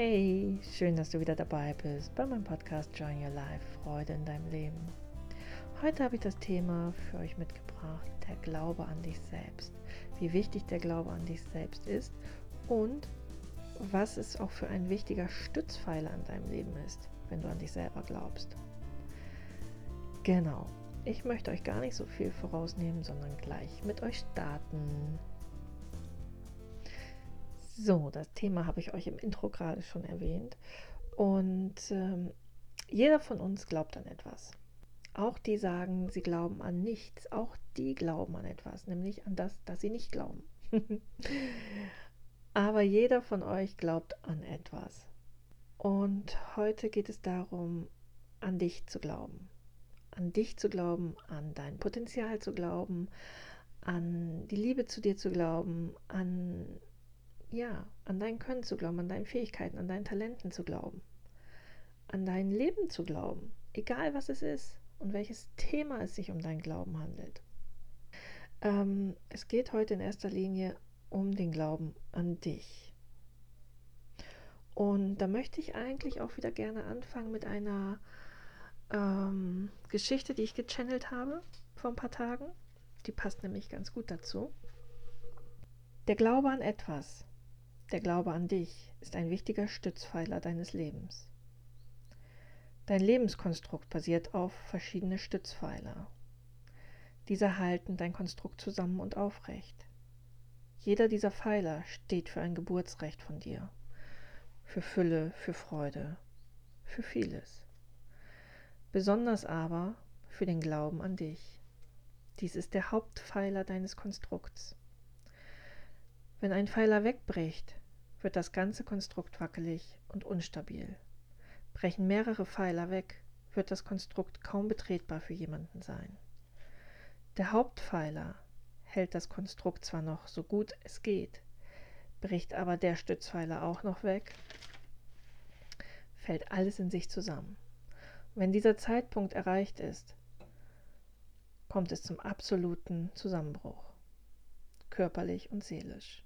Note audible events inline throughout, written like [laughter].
Hey, schön, dass du wieder dabei bist bei meinem Podcast Join Your Life, Freude in deinem Leben. Heute habe ich das Thema für euch mitgebracht, der Glaube an dich selbst. Wie wichtig der Glaube an dich selbst ist und was es auch für ein wichtiger Stützpfeiler an deinem Leben ist, wenn du an dich selber glaubst. Genau, ich möchte euch gar nicht so viel vorausnehmen, sondern gleich mit euch starten. So, das Thema habe ich euch im Intro gerade schon erwähnt. Und ähm, jeder von uns glaubt an etwas. Auch die sagen, sie glauben an nichts. Auch die glauben an etwas, nämlich an das, das sie nicht glauben. [laughs] Aber jeder von euch glaubt an etwas. Und heute geht es darum, an dich zu glauben. An dich zu glauben, an dein Potenzial zu glauben, an die Liebe zu dir zu glauben, an ja, an dein Können zu glauben, an deinen Fähigkeiten, an deinen Talenten zu glauben, an dein Leben zu glauben, egal was es ist und welches Thema es sich um deinen Glauben handelt. Ähm, es geht heute in erster Linie um den Glauben an dich. Und da möchte ich eigentlich auch wieder gerne anfangen mit einer ähm, Geschichte, die ich gechannelt habe vor ein paar Tagen. Die passt nämlich ganz gut dazu. Der Glaube an etwas der Glaube an dich ist ein wichtiger Stützpfeiler deines Lebens. Dein Lebenskonstrukt basiert auf verschiedene Stützpfeiler. Diese halten dein Konstrukt zusammen und aufrecht. Jeder dieser Pfeiler steht für ein Geburtsrecht von dir, für Fülle, für Freude, für vieles. Besonders aber für den Glauben an dich. Dies ist der Hauptpfeiler deines Konstrukts. Wenn ein Pfeiler wegbricht, wird das ganze Konstrukt wackelig und unstabil. Brechen mehrere Pfeiler weg, wird das Konstrukt kaum betretbar für jemanden sein. Der Hauptpfeiler hält das Konstrukt zwar noch so gut es geht, bricht aber der Stützpfeiler auch noch weg, fällt alles in sich zusammen. Wenn dieser Zeitpunkt erreicht ist, kommt es zum absoluten Zusammenbruch, körperlich und seelisch.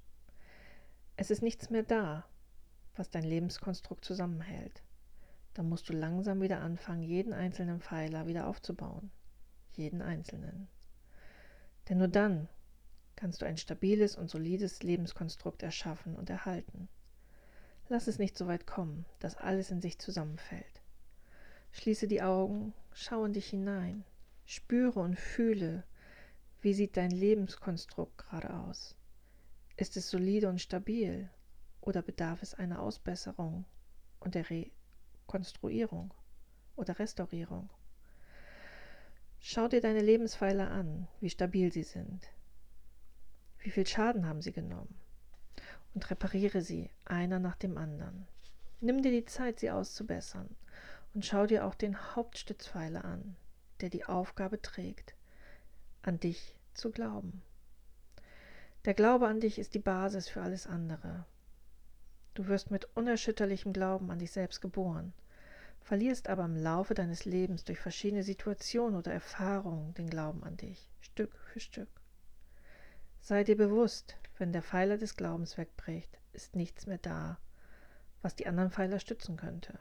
Es ist nichts mehr da, was dein Lebenskonstrukt zusammenhält. Dann musst du langsam wieder anfangen, jeden einzelnen Pfeiler wieder aufzubauen. Jeden einzelnen. Denn nur dann kannst du ein stabiles und solides Lebenskonstrukt erschaffen und erhalten. Lass es nicht so weit kommen, dass alles in sich zusammenfällt. Schließe die Augen, schau in dich hinein, spüre und fühle, wie sieht dein Lebenskonstrukt gerade aus. Ist es solide und stabil oder bedarf es einer Ausbesserung und der Rekonstruierung oder Restaurierung? Schau dir deine Lebenspfeiler an, wie stabil sie sind. Wie viel Schaden haben sie genommen? Und repariere sie einer nach dem anderen. Nimm dir die Zeit, sie auszubessern und schau dir auch den Hauptstützpfeiler an, der die Aufgabe trägt, an dich zu glauben. Der Glaube an dich ist die Basis für alles andere. Du wirst mit unerschütterlichem Glauben an dich selbst geboren, verlierst aber im Laufe deines Lebens durch verschiedene Situationen oder Erfahrungen den Glauben an dich, Stück für Stück. Sei dir bewusst, wenn der Pfeiler des Glaubens wegbricht, ist nichts mehr da, was die anderen Pfeiler stützen könnte.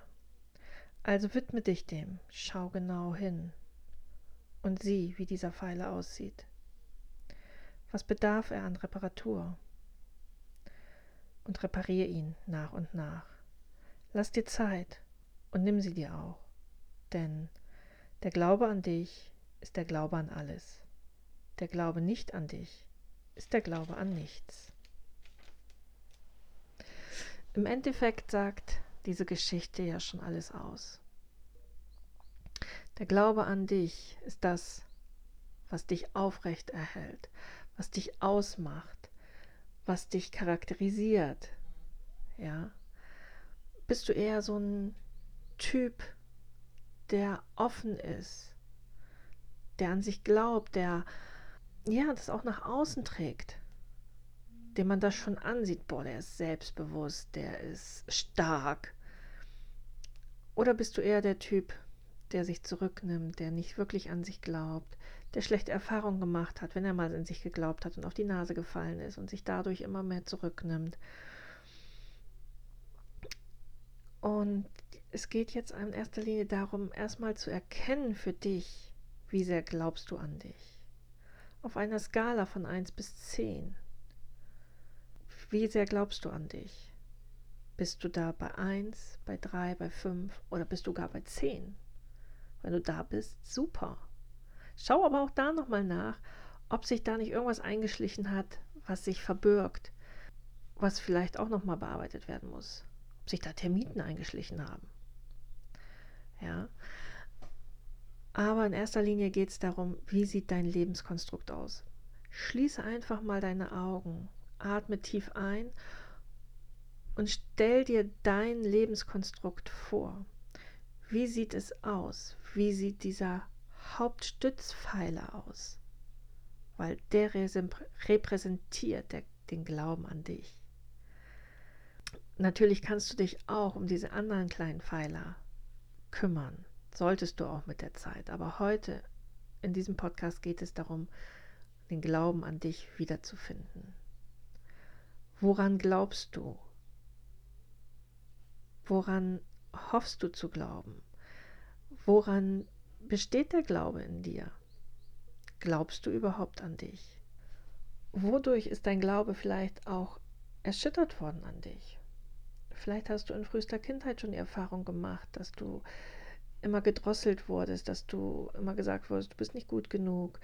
Also widme dich dem, schau genau hin und sieh, wie dieser Pfeiler aussieht. Was bedarf er an Reparatur? Und reparier ihn nach und nach. Lass dir Zeit und nimm sie dir auch. Denn der Glaube an dich ist der Glaube an alles. Der Glaube nicht an dich ist der Glaube an nichts. Im Endeffekt sagt diese Geschichte ja schon alles aus. Der Glaube an dich ist das, was dich aufrecht erhält, was dich ausmacht, was dich charakterisiert. Ja? Bist du eher so ein Typ, der offen ist, der an sich glaubt, der ja, das auch nach außen trägt, dem man das schon ansieht, boah, der ist selbstbewusst, der ist stark. Oder bist du eher der Typ, der sich zurücknimmt, der nicht wirklich an sich glaubt, der schlechte Erfahrungen gemacht hat, wenn er mal in sich geglaubt hat und auf die Nase gefallen ist und sich dadurch immer mehr zurücknimmt. Und es geht jetzt in erster Linie darum, erstmal zu erkennen für dich, wie sehr glaubst du an dich. Auf einer Skala von 1 bis 10. Wie sehr glaubst du an dich? Bist du da bei 1, bei 3, bei 5 oder bist du gar bei 10? Wenn du da bist, super. Schau aber auch da nochmal nach, ob sich da nicht irgendwas eingeschlichen hat, was sich verbirgt, was vielleicht auch nochmal bearbeitet werden muss. Ob sich da Termiten eingeschlichen haben. Ja. Aber in erster Linie geht es darum, wie sieht dein Lebenskonstrukt aus. Schließe einfach mal deine Augen, atme tief ein und stell dir dein Lebenskonstrukt vor. Wie sieht es aus? Wie sieht dieser Hauptstützpfeiler aus? Weil der repräsentiert der, den Glauben an dich. Natürlich kannst du dich auch um diese anderen kleinen Pfeiler kümmern. Solltest du auch mit der Zeit. Aber heute in diesem Podcast geht es darum, den Glauben an dich wiederzufinden. Woran glaubst du? Woran hoffst du zu glauben? Woran besteht der Glaube in dir? Glaubst du überhaupt an dich? Wodurch ist dein Glaube vielleicht auch erschüttert worden an dich? Vielleicht hast du in frühester Kindheit schon die Erfahrung gemacht, dass du immer gedrosselt wurdest, dass du immer gesagt wurdest, du bist nicht gut genug.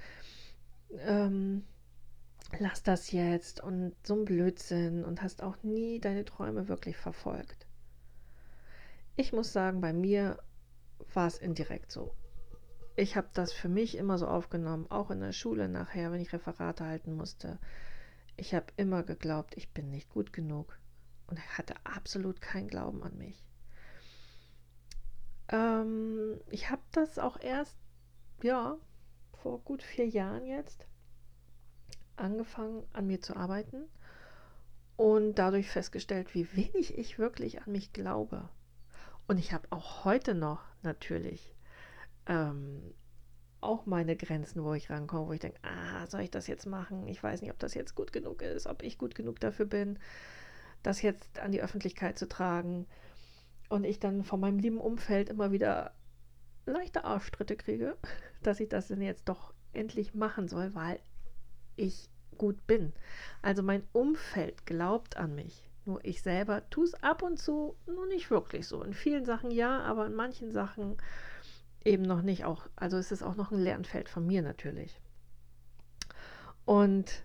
Ähm, lass das jetzt und so ein Blödsinn und hast auch nie deine Träume wirklich verfolgt. Ich muss sagen, bei mir war es indirekt so. Ich habe das für mich immer so aufgenommen, auch in der Schule nachher, wenn ich Referate halten musste. Ich habe immer geglaubt, ich bin nicht gut genug und hatte absolut keinen Glauben an mich. Ähm, ich habe das auch erst, ja, vor gut vier Jahren jetzt angefangen an mir zu arbeiten und dadurch festgestellt, wie wenig ich wirklich an mich glaube. Und ich habe auch heute noch natürlich ähm, auch meine Grenzen, wo ich rankomme, wo ich denke, ah, soll ich das jetzt machen? Ich weiß nicht, ob das jetzt gut genug ist, ob ich gut genug dafür bin das jetzt an die Öffentlichkeit zu tragen und ich dann von meinem lieben Umfeld immer wieder leichte Arschtritte kriege, [laughs] dass ich das denn jetzt doch endlich machen soll, weil ich gut bin. Also mein Umfeld glaubt an mich. Nur ich selber tue es ab und zu nur nicht wirklich so. In vielen Sachen ja, aber in manchen Sachen eben noch nicht. Auch, also es ist auch noch ein Lernfeld von mir natürlich. Und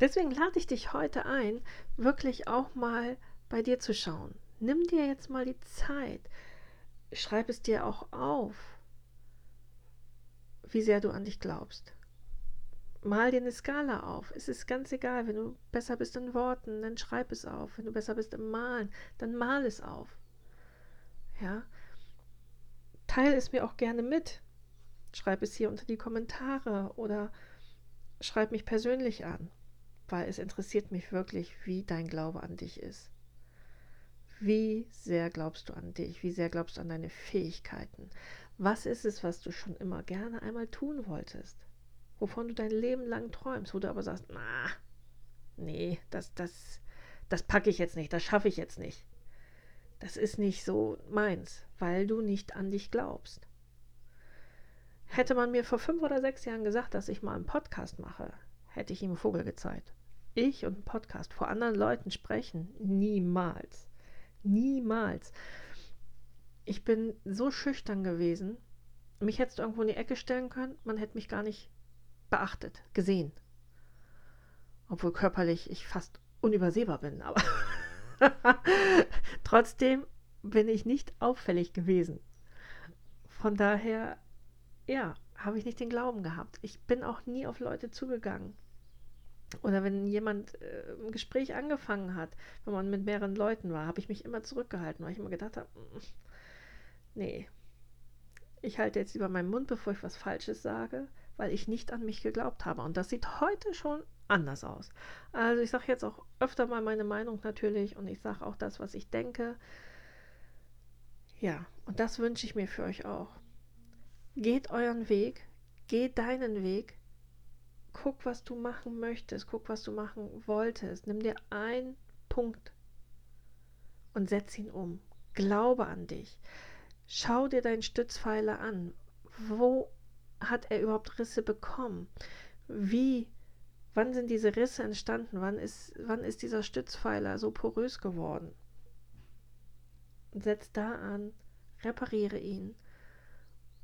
Deswegen lade ich dich heute ein, wirklich auch mal bei dir zu schauen. Nimm dir jetzt mal die Zeit. Schreib es dir auch auf, wie sehr du an dich glaubst. Mal dir eine Skala auf. Es ist ganz egal, wenn du besser bist in Worten, dann schreib es auf. Wenn du besser bist im Malen, dann mal es auf. Ja? Teil es mir auch gerne mit. Schreib es hier unter die Kommentare oder schreib mich persönlich an weil es interessiert mich wirklich, wie dein Glaube an dich ist. Wie sehr glaubst du an dich? Wie sehr glaubst du an deine Fähigkeiten? Was ist es, was du schon immer gerne einmal tun wolltest? Wovon du dein Leben lang träumst, wo du aber sagst, na, nee, das, das, das packe ich jetzt nicht, das schaffe ich jetzt nicht. Das ist nicht so meins, weil du nicht an dich glaubst. Hätte man mir vor fünf oder sechs Jahren gesagt, dass ich mal einen Podcast mache, hätte ich ihm Vogel gezeigt ich und ein Podcast vor anderen Leuten sprechen. Niemals. Niemals. Ich bin so schüchtern gewesen. Mich hättest du irgendwo in die Ecke stellen können, man hätte mich gar nicht beachtet, gesehen. Obwohl körperlich ich fast unübersehbar bin, aber [laughs] trotzdem bin ich nicht auffällig gewesen. Von daher, ja, habe ich nicht den Glauben gehabt. Ich bin auch nie auf Leute zugegangen. Oder wenn jemand äh, ein Gespräch angefangen hat, wenn man mit mehreren Leuten war, habe ich mich immer zurückgehalten, weil ich immer gedacht habe, mm, nee, ich halte jetzt lieber meinen Mund, bevor ich was Falsches sage, weil ich nicht an mich geglaubt habe. Und das sieht heute schon anders aus. Also ich sage jetzt auch öfter mal meine Meinung natürlich und ich sage auch das, was ich denke. Ja, und das wünsche ich mir für euch auch. Geht euren Weg, geht deinen Weg, guck, was du machen möchtest, guck, was du machen wolltest. Nimm dir einen Punkt und setz ihn um. Glaube an dich. Schau dir deinen Stützpfeiler an. Wo hat er überhaupt Risse bekommen? Wie, wann sind diese Risse entstanden? Wann ist, wann ist dieser Stützpfeiler so porös geworden? Setz da an, repariere ihn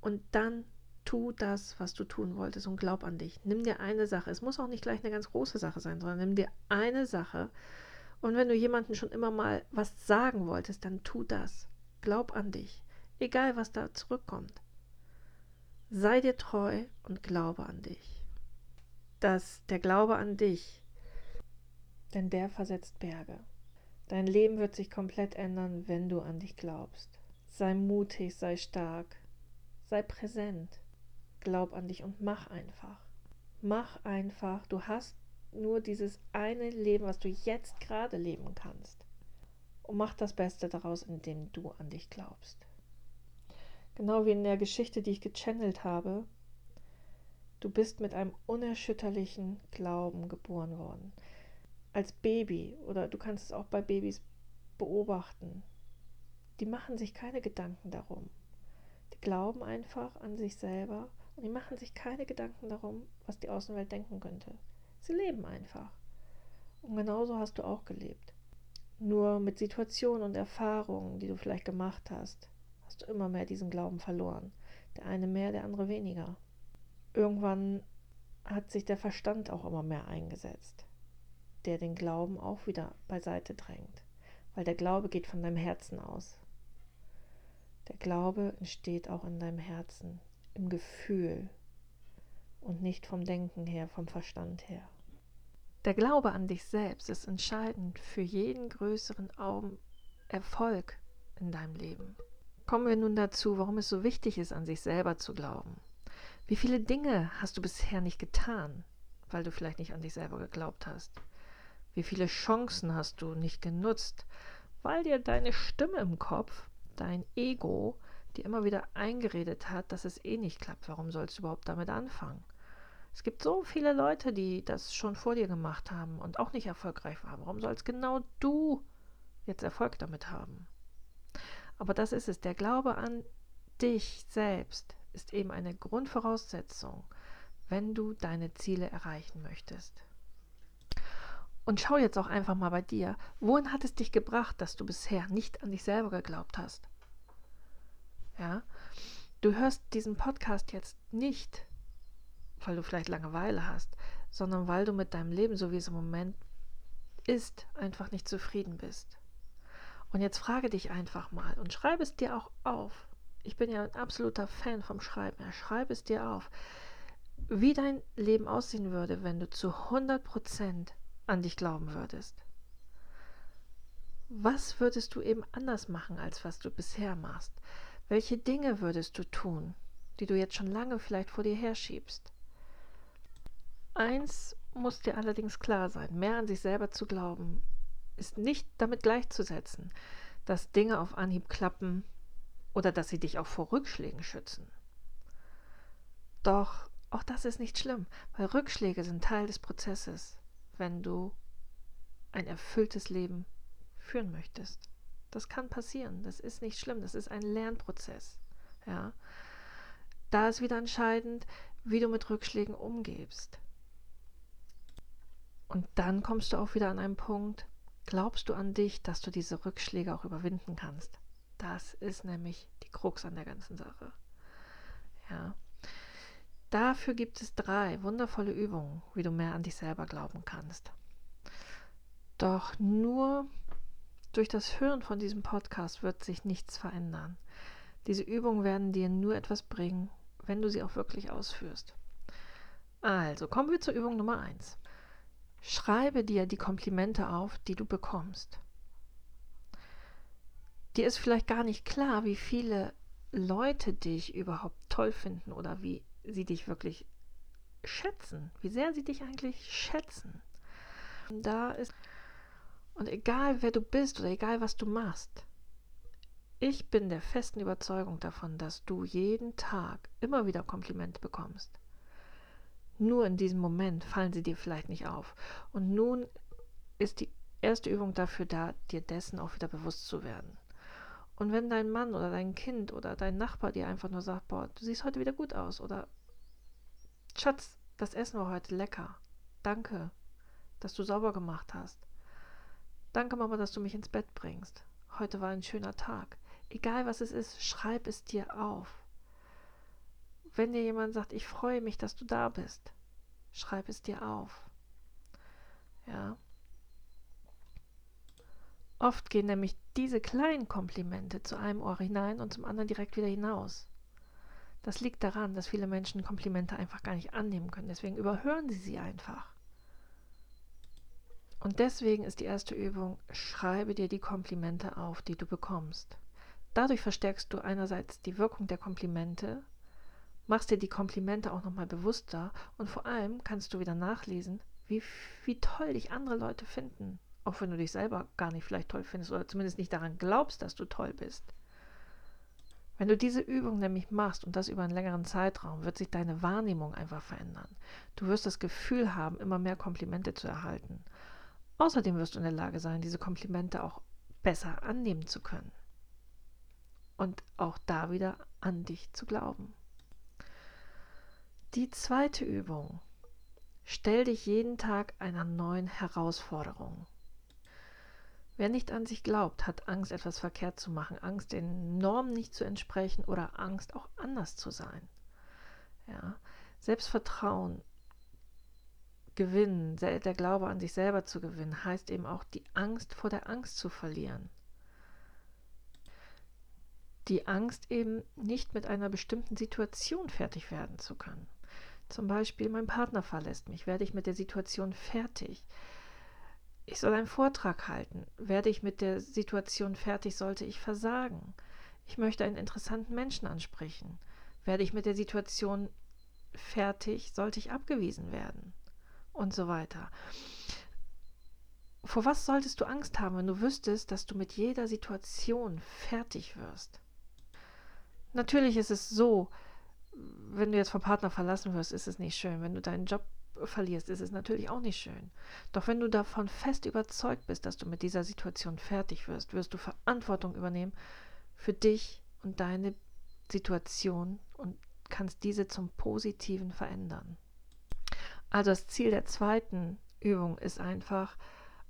und dann tu das, was du tun wolltest und glaub an dich. Nimm dir eine Sache. Es muss auch nicht gleich eine ganz große Sache sein, sondern nimm dir eine Sache. Und wenn du jemandem schon immer mal was sagen wolltest, dann tu das. Glaub an dich. Egal, was da zurückkommt. Sei dir treu und glaube an dich. Dass der Glaube an dich, denn der versetzt Berge. Dein Leben wird sich komplett ändern, wenn du an dich glaubst. Sei mutig, sei stark, sei präsent. Glaub an dich und mach einfach. Mach einfach. Du hast nur dieses eine Leben, was du jetzt gerade leben kannst. Und mach das Beste daraus, indem du an dich glaubst. Genau wie in der Geschichte, die ich gechannelt habe. Du bist mit einem unerschütterlichen Glauben geboren worden. Als Baby, oder du kannst es auch bei Babys beobachten. Die machen sich keine Gedanken darum. Die glauben einfach an sich selber und die machen sich keine Gedanken darum, was die Außenwelt denken könnte. Sie leben einfach. Und genauso hast du auch gelebt. Nur mit Situationen und Erfahrungen, die du vielleicht gemacht hast, hast du immer mehr diesen Glauben verloren. Der eine mehr, der andere weniger. Irgendwann hat sich der Verstand auch immer mehr eingesetzt, der den Glauben auch wieder beiseite drängt, weil der Glaube geht von deinem Herzen aus. Der Glaube entsteht auch in deinem Herzen, im Gefühl und nicht vom Denken her, vom Verstand her. Der Glaube an dich selbst ist entscheidend für jeden größeren Erfolg in deinem Leben. Kommen wir nun dazu, warum es so wichtig ist, an sich selber zu glauben. Wie viele Dinge hast du bisher nicht getan, weil du vielleicht nicht an dich selber geglaubt hast? Wie viele Chancen hast du nicht genutzt, weil dir deine Stimme im Kopf, dein Ego, dir immer wieder eingeredet hat, dass es eh nicht klappt? Warum sollst du überhaupt damit anfangen? Es gibt so viele Leute, die das schon vor dir gemacht haben und auch nicht erfolgreich waren. Warum sollst genau du jetzt Erfolg damit haben? Aber das ist es. Der Glaube an dich selbst ist eben eine Grundvoraussetzung, wenn du deine Ziele erreichen möchtest. Und schau jetzt auch einfach mal bei dir, wohin hat es dich gebracht, dass du bisher nicht an dich selber geglaubt hast? Ja, du hörst diesen Podcast jetzt nicht, weil du vielleicht Langeweile hast, sondern weil du mit deinem Leben, so wie es im Moment ist, einfach nicht zufrieden bist. Und jetzt frage dich einfach mal und schreibe es dir auch auf. Ich bin ja ein absoluter Fan vom Schreiben. Ja, schreibe es dir auf, wie dein Leben aussehen würde, wenn du zu 100% an dich glauben würdest. Was würdest du eben anders machen, als was du bisher machst? Welche Dinge würdest du tun, die du jetzt schon lange vielleicht vor dir herschiebst? Eins muss dir allerdings klar sein, mehr an sich selber zu glauben, ist nicht damit gleichzusetzen, dass Dinge auf Anhieb klappen oder dass sie dich auch vor Rückschlägen schützen. Doch auch das ist nicht schlimm, weil Rückschläge sind Teil des Prozesses, wenn du ein erfülltes Leben führen möchtest. Das kann passieren, das ist nicht schlimm, das ist ein Lernprozess. Ja. Da ist wieder entscheidend, wie du mit Rückschlägen umgehst. Und dann kommst du auch wieder an einen Punkt, Glaubst du an dich, dass du diese Rückschläge auch überwinden kannst? Das ist nämlich die Krux an der ganzen Sache. Ja. Dafür gibt es drei wundervolle Übungen, wie du mehr an dich selber glauben kannst. Doch nur durch das Hören von diesem Podcast wird sich nichts verändern. Diese Übungen werden dir nur etwas bringen, wenn du sie auch wirklich ausführst. Also kommen wir zur Übung Nummer 1. Schreibe dir die Komplimente auf, die du bekommst. Dir ist vielleicht gar nicht klar, wie viele Leute dich überhaupt toll finden oder wie sie dich wirklich schätzen, wie sehr sie dich eigentlich schätzen. Und da ist und egal wer du bist oder egal was du machst, ich bin der festen Überzeugung davon, dass du jeden Tag immer wieder Komplimente bekommst. Nur in diesem Moment fallen sie dir vielleicht nicht auf. Und nun ist die erste Übung dafür da, dir dessen auch wieder bewusst zu werden. Und wenn dein Mann oder dein Kind oder dein Nachbar dir einfach nur sagt, boah, du siehst heute wieder gut aus oder Schatz, das Essen war heute lecker. Danke, dass du sauber gemacht hast. Danke, Mama, dass du mich ins Bett bringst. Heute war ein schöner Tag. Egal was es ist, schreib es dir auf. Wenn dir jemand sagt, ich freue mich, dass du da bist, schreib es dir auf. Ja. Oft gehen nämlich diese kleinen Komplimente zu einem Ohr hinein und zum anderen direkt wieder hinaus. Das liegt daran, dass viele Menschen Komplimente einfach gar nicht annehmen können. Deswegen überhören sie sie einfach. Und deswegen ist die erste Übung, schreibe dir die Komplimente auf, die du bekommst. Dadurch verstärkst du einerseits die Wirkung der Komplimente, machst dir die Komplimente auch nochmal bewusster und vor allem kannst du wieder nachlesen, wie, wie toll dich andere Leute finden. Auch wenn du dich selber gar nicht vielleicht toll findest oder zumindest nicht daran glaubst, dass du toll bist. Wenn du diese Übung nämlich machst und das über einen längeren Zeitraum, wird sich deine Wahrnehmung einfach verändern. Du wirst das Gefühl haben, immer mehr Komplimente zu erhalten. Außerdem wirst du in der Lage sein, diese Komplimente auch besser annehmen zu können. Und auch da wieder an dich zu glauben. Die zweite Übung. Stell dich jeden Tag einer neuen Herausforderung. Wer nicht an sich glaubt, hat Angst, etwas verkehrt zu machen, Angst, den Normen nicht zu entsprechen oder Angst, auch anders zu sein. Ja. Selbstvertrauen gewinnen, der Glaube an sich selber zu gewinnen, heißt eben auch die Angst vor der Angst zu verlieren. Die Angst eben nicht mit einer bestimmten Situation fertig werden zu können. Zum Beispiel, mein Partner verlässt mich, werde ich mit der Situation fertig. Ich soll einen Vortrag halten. Werde ich mit der Situation fertig, sollte ich versagen. Ich möchte einen interessanten Menschen ansprechen. Werde ich mit der Situation fertig, sollte ich abgewiesen werden. Und so weiter. Vor was solltest du Angst haben, wenn du wüsstest, dass du mit jeder Situation fertig wirst? Natürlich ist es so, wenn du jetzt vom Partner verlassen wirst, ist es nicht schön. Wenn du deinen Job verlierst, ist es natürlich auch nicht schön. Doch wenn du davon fest überzeugt bist, dass du mit dieser Situation fertig wirst, wirst du Verantwortung übernehmen für dich und deine Situation und kannst diese zum Positiven verändern. Also das Ziel der zweiten Übung ist einfach,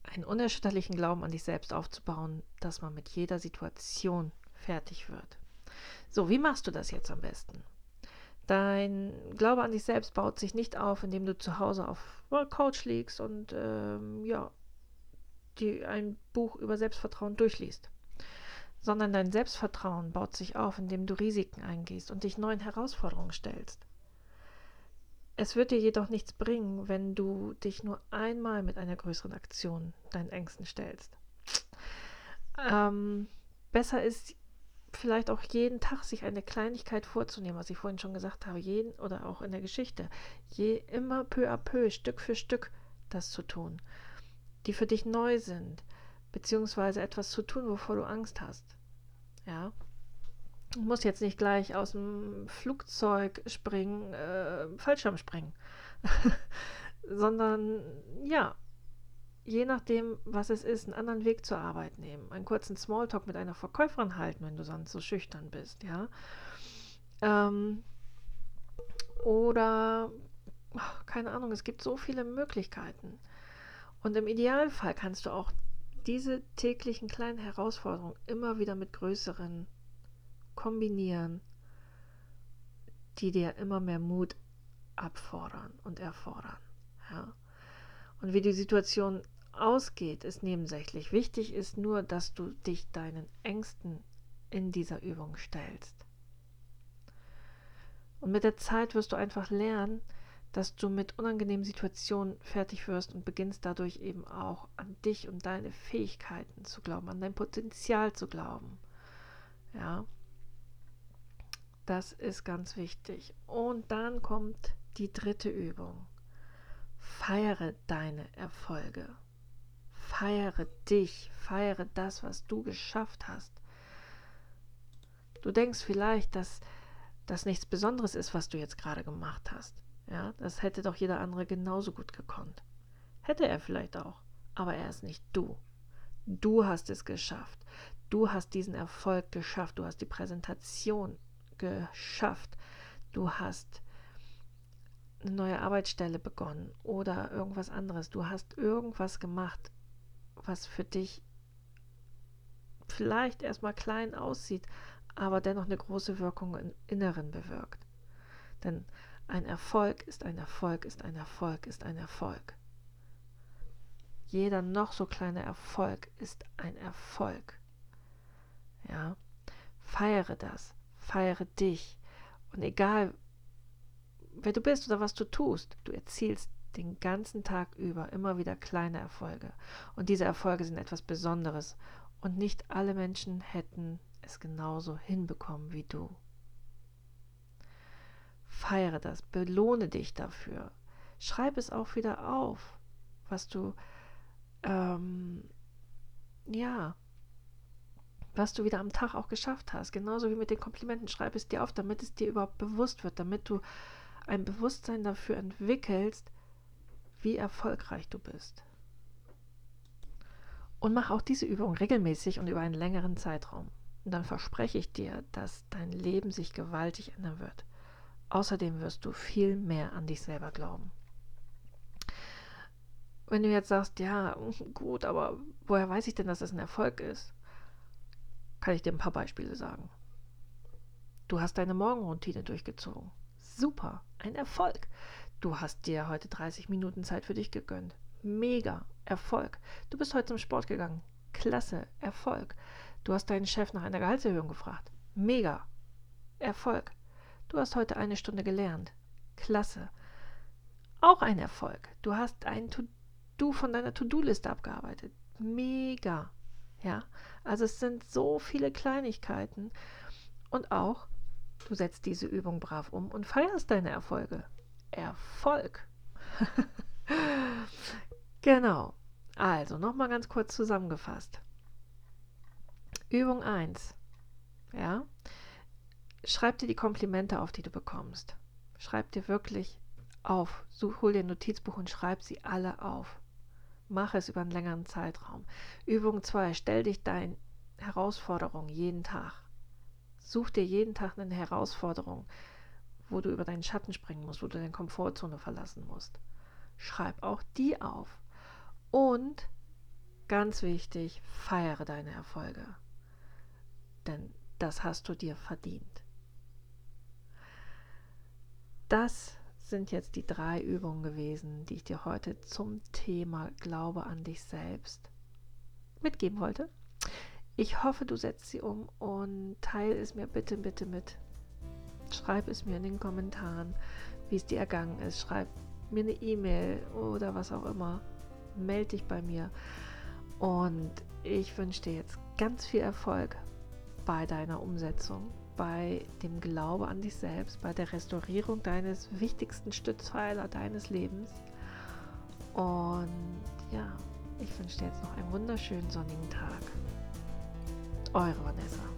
einen unerschütterlichen Glauben an dich selbst aufzubauen, dass man mit jeder Situation fertig wird. So, wie machst du das jetzt am besten? Dein Glaube an dich selbst baut sich nicht auf, indem du zu Hause auf Couch liegst und ähm, ja, die ein Buch über Selbstvertrauen durchliest, sondern dein Selbstvertrauen baut sich auf, indem du Risiken eingehst und dich neuen Herausforderungen stellst. Es wird dir jedoch nichts bringen, wenn du dich nur einmal mit einer größeren Aktion deinen Ängsten stellst. Ähm, besser ist vielleicht auch jeden Tag sich eine Kleinigkeit vorzunehmen, was ich vorhin schon gesagt habe, jeden oder auch in der Geschichte, je immer peu à peu, Stück für Stück das zu tun, die für dich neu sind, beziehungsweise etwas zu tun, wovor du Angst hast. Ja. Du musst jetzt nicht gleich aus dem Flugzeug springen, äh, Fallschirm springen, [laughs] sondern ja, je nachdem, was es ist, einen anderen Weg zur Arbeit nehmen. Einen kurzen Smalltalk mit einer Verkäuferin halten, wenn du sonst so schüchtern bist, ja. Ähm, oder, keine Ahnung, es gibt so viele Möglichkeiten. Und im Idealfall kannst du auch diese täglichen kleinen Herausforderungen immer wieder mit größeren kombinieren, die dir immer mehr Mut abfordern und erfordern. Ja. Und wie die Situation ausgeht, ist nebensächlich. Wichtig ist nur, dass du dich deinen Ängsten in dieser Übung stellst. Und mit der Zeit wirst du einfach lernen, dass du mit unangenehmen Situationen fertig wirst und beginnst dadurch eben auch an dich und deine Fähigkeiten zu glauben, an dein Potenzial zu glauben. Ja. Das ist ganz wichtig. Und dann kommt die dritte Übung. Feiere deine Erfolge. Feiere dich, feiere das, was du geschafft hast. Du denkst vielleicht, dass das nichts Besonderes ist, was du jetzt gerade gemacht hast. Ja, das hätte doch jeder andere genauso gut gekonnt. Hätte er vielleicht auch, aber er ist nicht du. Du hast es geschafft. Du hast diesen Erfolg geschafft, du hast die Präsentation geschafft, du hast eine neue Arbeitsstelle begonnen oder irgendwas anderes. Du hast irgendwas gemacht, was für dich vielleicht erstmal klein aussieht, aber dennoch eine große Wirkung im Inneren bewirkt. Denn ein Erfolg ist ein Erfolg, ist ein Erfolg, ist ein Erfolg. Jeder noch so kleine Erfolg ist ein Erfolg. Ja, feiere das, feiere dich und egal, wer du bist oder was du tust, du erzielst den ganzen Tag über immer wieder kleine Erfolge. Und diese Erfolge sind etwas Besonderes. Und nicht alle Menschen hätten es genauso hinbekommen wie du. Feiere das, belohne dich dafür. Schreib es auch wieder auf, was du, ähm, ja, was du wieder am Tag auch geschafft hast. Genauso wie mit den Komplimenten. Schreib es dir auf, damit es dir überhaupt bewusst wird, damit du ein Bewusstsein dafür entwickelst, wie erfolgreich du bist. Und mach auch diese Übung regelmäßig und über einen längeren Zeitraum. Und dann verspreche ich dir, dass dein Leben sich gewaltig ändern wird. Außerdem wirst du viel mehr an dich selber glauben. Wenn du jetzt sagst, ja, gut, aber woher weiß ich denn, dass es ein Erfolg ist? Kann ich dir ein paar Beispiele sagen. Du hast deine Morgenroutine durchgezogen. Super, ein Erfolg. Du hast dir heute 30 Minuten Zeit für dich gegönnt. Mega, Erfolg. Du bist heute zum Sport gegangen. Klasse, Erfolg. Du hast deinen Chef nach einer Gehaltserhöhung gefragt. Mega, Erfolg. Du hast heute eine Stunde gelernt. Klasse. Auch ein Erfolg. Du hast ein To-Do von deiner To-Do-Liste abgearbeitet. Mega. Ja, also es sind so viele Kleinigkeiten. Und auch Du setzt diese Übung brav um und feierst deine Erfolge. Erfolg. [laughs] genau. Also, nochmal ganz kurz zusammengefasst. Übung 1. Ja. Schreib dir die Komplimente auf, die du bekommst. Schreib dir wirklich auf. Such, hol dir ein Notizbuch und schreib sie alle auf. Mach es über einen längeren Zeitraum. Übung 2. Stell dich deinen Herausforderungen jeden Tag. Such dir jeden Tag eine Herausforderung, wo du über deinen Schatten springen musst, wo du deine Komfortzone verlassen musst. Schreib auch die auf. Und ganz wichtig, feiere deine Erfolge. Denn das hast du dir verdient. Das sind jetzt die drei Übungen gewesen, die ich dir heute zum Thema Glaube an dich selbst mitgeben wollte. Ich hoffe, du setzt sie um und teile es mir bitte, bitte mit. Schreib es mir in den Kommentaren, wie es dir ergangen ist. Schreib mir eine E-Mail oder was auch immer. Meld dich bei mir. Und ich wünsche dir jetzt ganz viel Erfolg bei deiner Umsetzung, bei dem Glaube an dich selbst, bei der Restaurierung deines wichtigsten Stützpfeiler deines Lebens. Und ja, ich wünsche dir jetzt noch einen wunderschönen sonnigen Tag. Eure Vanessa.